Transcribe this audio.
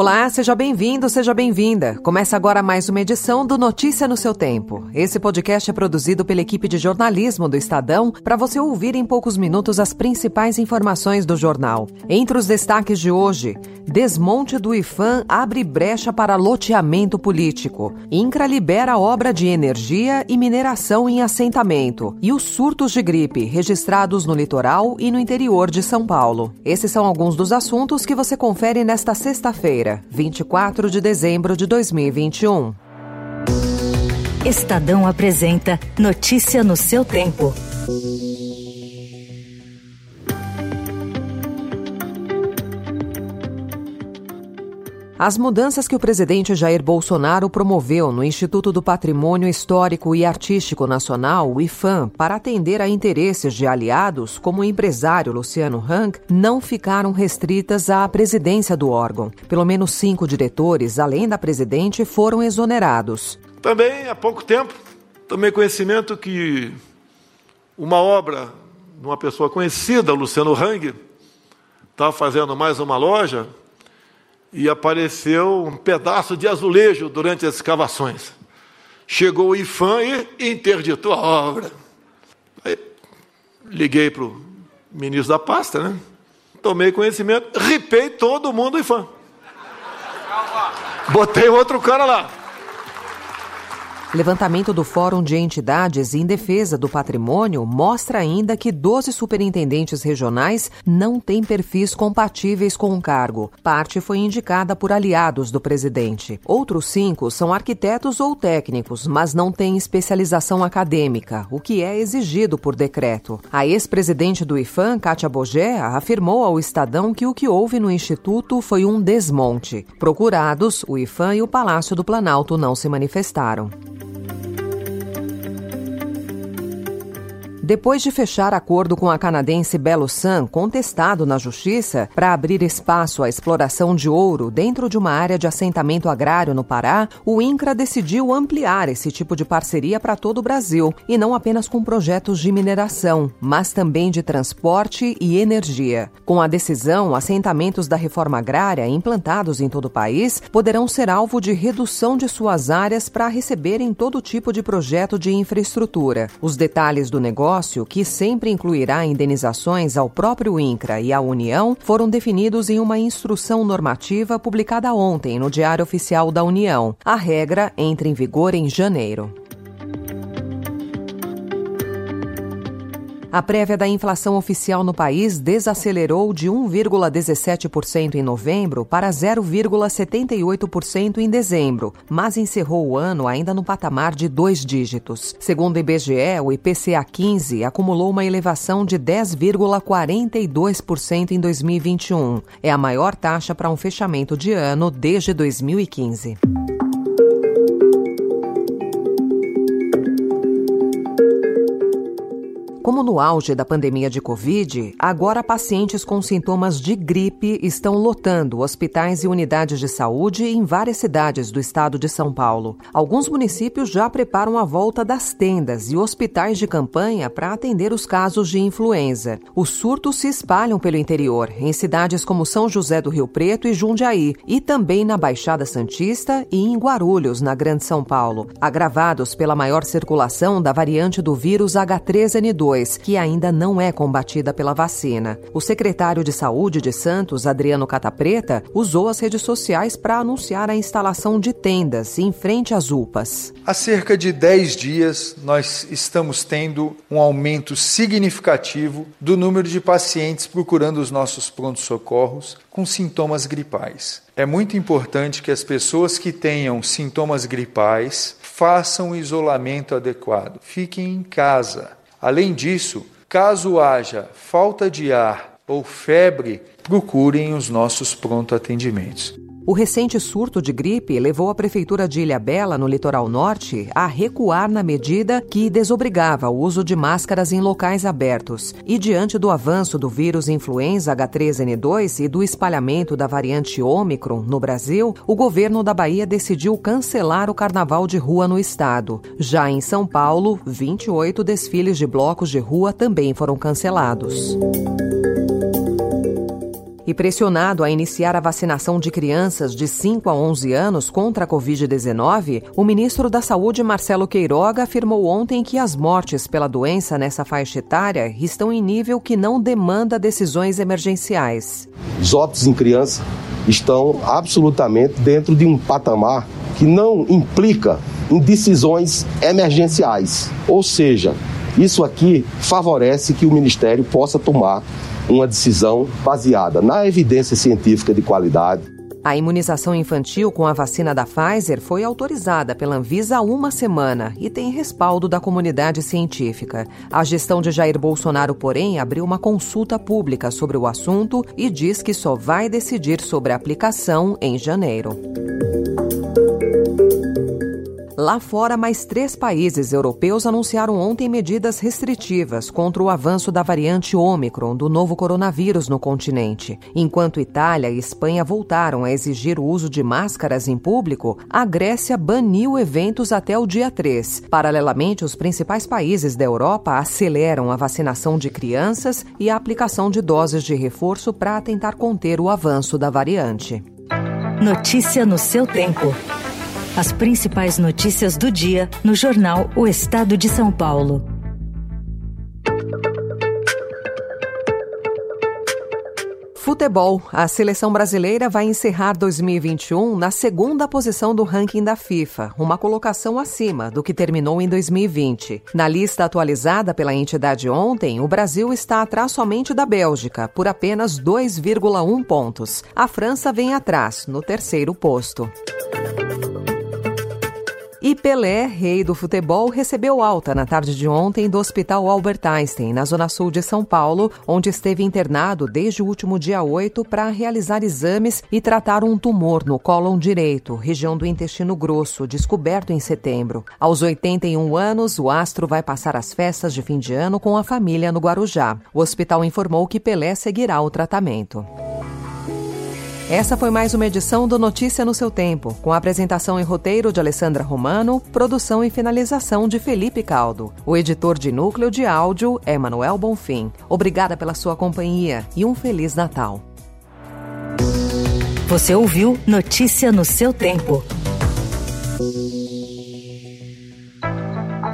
Olá, seja bem-vindo, seja bem-vinda. Começa agora mais uma edição do Notícia no seu tempo. Esse podcast é produzido pela equipe de jornalismo do Estadão para você ouvir em poucos minutos as principais informações do jornal. Entre os destaques de hoje, desmonte do IFAM abre brecha para loteamento político. INCRA libera obra de energia e mineração em assentamento. E os surtos de gripe registrados no litoral e no interior de São Paulo. Esses são alguns dos assuntos que você confere nesta sexta-feira quinta-feira, 24 de dezembro de 2021. Estadão apresenta Notícia no seu tempo. As mudanças que o presidente Jair Bolsonaro promoveu no Instituto do Patrimônio Histórico e Artístico Nacional, o IFAM, para atender a interesses de aliados, como o empresário Luciano Hang, não ficaram restritas à presidência do órgão. Pelo menos cinco diretores, além da presidente, foram exonerados. Também, há pouco tempo, tomei conhecimento que uma obra de uma pessoa conhecida, Luciano Hang, estava fazendo mais uma loja e apareceu um pedaço de azulejo durante as escavações. Chegou o IFAM e interditou a obra. Aí, liguei para o ministro da pasta, né? Tomei conhecimento, ripei todo mundo do IFAM. Botei outro cara lá. Levantamento do Fórum de Entidades em Defesa do Patrimônio mostra ainda que 12 superintendentes regionais não têm perfis compatíveis com o cargo. Parte foi indicada por aliados do presidente. Outros cinco são arquitetos ou técnicos, mas não têm especialização acadêmica, o que é exigido por decreto. A ex-presidente do IFAM, Kátia Bogé, afirmou ao Estadão que o que houve no Instituto foi um desmonte. Procurados, o IFAM e o Palácio do Planalto não se manifestaram. Depois de fechar acordo com a canadense Belo Sun, contestado na justiça, para abrir espaço à exploração de ouro dentro de uma área de assentamento agrário no Pará, o INCRA decidiu ampliar esse tipo de parceria para todo o Brasil, e não apenas com projetos de mineração, mas também de transporte e energia. Com a decisão, assentamentos da reforma agrária implantados em todo o país poderão ser alvo de redução de suas áreas para receberem todo tipo de projeto de infraestrutura. Os detalhes do negócio negócio, que sempre incluirá indenizações ao próprio INCRA e à União, foram definidos em uma instrução normativa publicada ontem no Diário Oficial da União. A regra entra em vigor em janeiro. A prévia da inflação oficial no país desacelerou de 1,17% em novembro para 0,78% em dezembro, mas encerrou o ano ainda no patamar de dois dígitos. Segundo o IBGE, o IPCA 15 acumulou uma elevação de 10,42% em 2021. É a maior taxa para um fechamento de ano desde 2015. Como no auge da pandemia de Covid, agora pacientes com sintomas de gripe estão lotando hospitais e unidades de saúde em várias cidades do estado de São Paulo. Alguns municípios já preparam a volta das tendas e hospitais de campanha para atender os casos de influenza. Os surtos se espalham pelo interior, em cidades como São José do Rio Preto e Jundiaí, e também na Baixada Santista e em Guarulhos, na Grande São Paulo, agravados pela maior circulação da variante do vírus H3N2 que ainda não é combatida pela vacina. O secretário de Saúde de Santos, Adriano Catapreta, usou as redes sociais para anunciar a instalação de tendas em frente às UPAs. Há cerca de 10 dias, nós estamos tendo um aumento significativo do número de pacientes procurando os nossos prontos-socorros com sintomas gripais. É muito importante que as pessoas que tenham sintomas gripais façam o isolamento adequado. Fiquem em casa. Além disso, caso haja falta de ar ou febre, procurem os nossos pronto atendimentos. O recente surto de gripe levou a prefeitura de Ilha Bela, no litoral norte, a recuar na medida que desobrigava o uso de máscaras em locais abertos. E diante do avanço do vírus influenza H3N2 e do espalhamento da variante Ômicron no Brasil, o governo da Bahia decidiu cancelar o carnaval de rua no estado. Já em São Paulo, 28 desfiles de blocos de rua também foram cancelados. E pressionado a iniciar a vacinação de crianças de 5 a 11 anos contra a Covid-19, o ministro da Saúde, Marcelo Queiroga, afirmou ontem que as mortes pela doença nessa faixa etária estão em nível que não demanda decisões emergenciais. Os óbitos em criança estão absolutamente dentro de um patamar que não implica em decisões emergenciais. Ou seja, isso aqui favorece que o Ministério possa tomar uma decisão baseada na evidência científica de qualidade. A imunização infantil com a vacina da Pfizer foi autorizada pela Anvisa há uma semana e tem respaldo da comunidade científica. A gestão de Jair Bolsonaro, porém, abriu uma consulta pública sobre o assunto e diz que só vai decidir sobre a aplicação em janeiro. Lá fora, mais três países europeus anunciaram ontem medidas restritivas contra o avanço da variante Ômicron do novo coronavírus no continente. Enquanto Itália e Espanha voltaram a exigir o uso de máscaras em público, a Grécia baniu eventos até o dia 3. Paralelamente, os principais países da Europa aceleram a vacinação de crianças e a aplicação de doses de reforço para tentar conter o avanço da variante. Notícia no seu tempo. As principais notícias do dia no jornal O Estado de São Paulo. Futebol. A seleção brasileira vai encerrar 2021 na segunda posição do ranking da FIFA, uma colocação acima do que terminou em 2020. Na lista atualizada pela entidade ontem, o Brasil está atrás somente da Bélgica, por apenas 2,1 pontos. A França vem atrás, no terceiro posto. E Pelé, rei do futebol, recebeu alta na tarde de ontem do Hospital Albert Einstein, na zona sul de São Paulo, onde esteve internado desde o último dia 8 para realizar exames e tratar um tumor no cólon direito, região do intestino grosso, descoberto em setembro. Aos 81 anos, o astro vai passar as festas de fim de ano com a família no Guarujá. O hospital informou que Pelé seguirá o tratamento. Essa foi mais uma edição do Notícia no seu tempo, com apresentação e roteiro de Alessandra Romano, produção e finalização de Felipe Caldo. O editor de núcleo de áudio é Manuel Bonfim. Obrigada pela sua companhia e um feliz Natal. Você ouviu Notícia no seu tempo.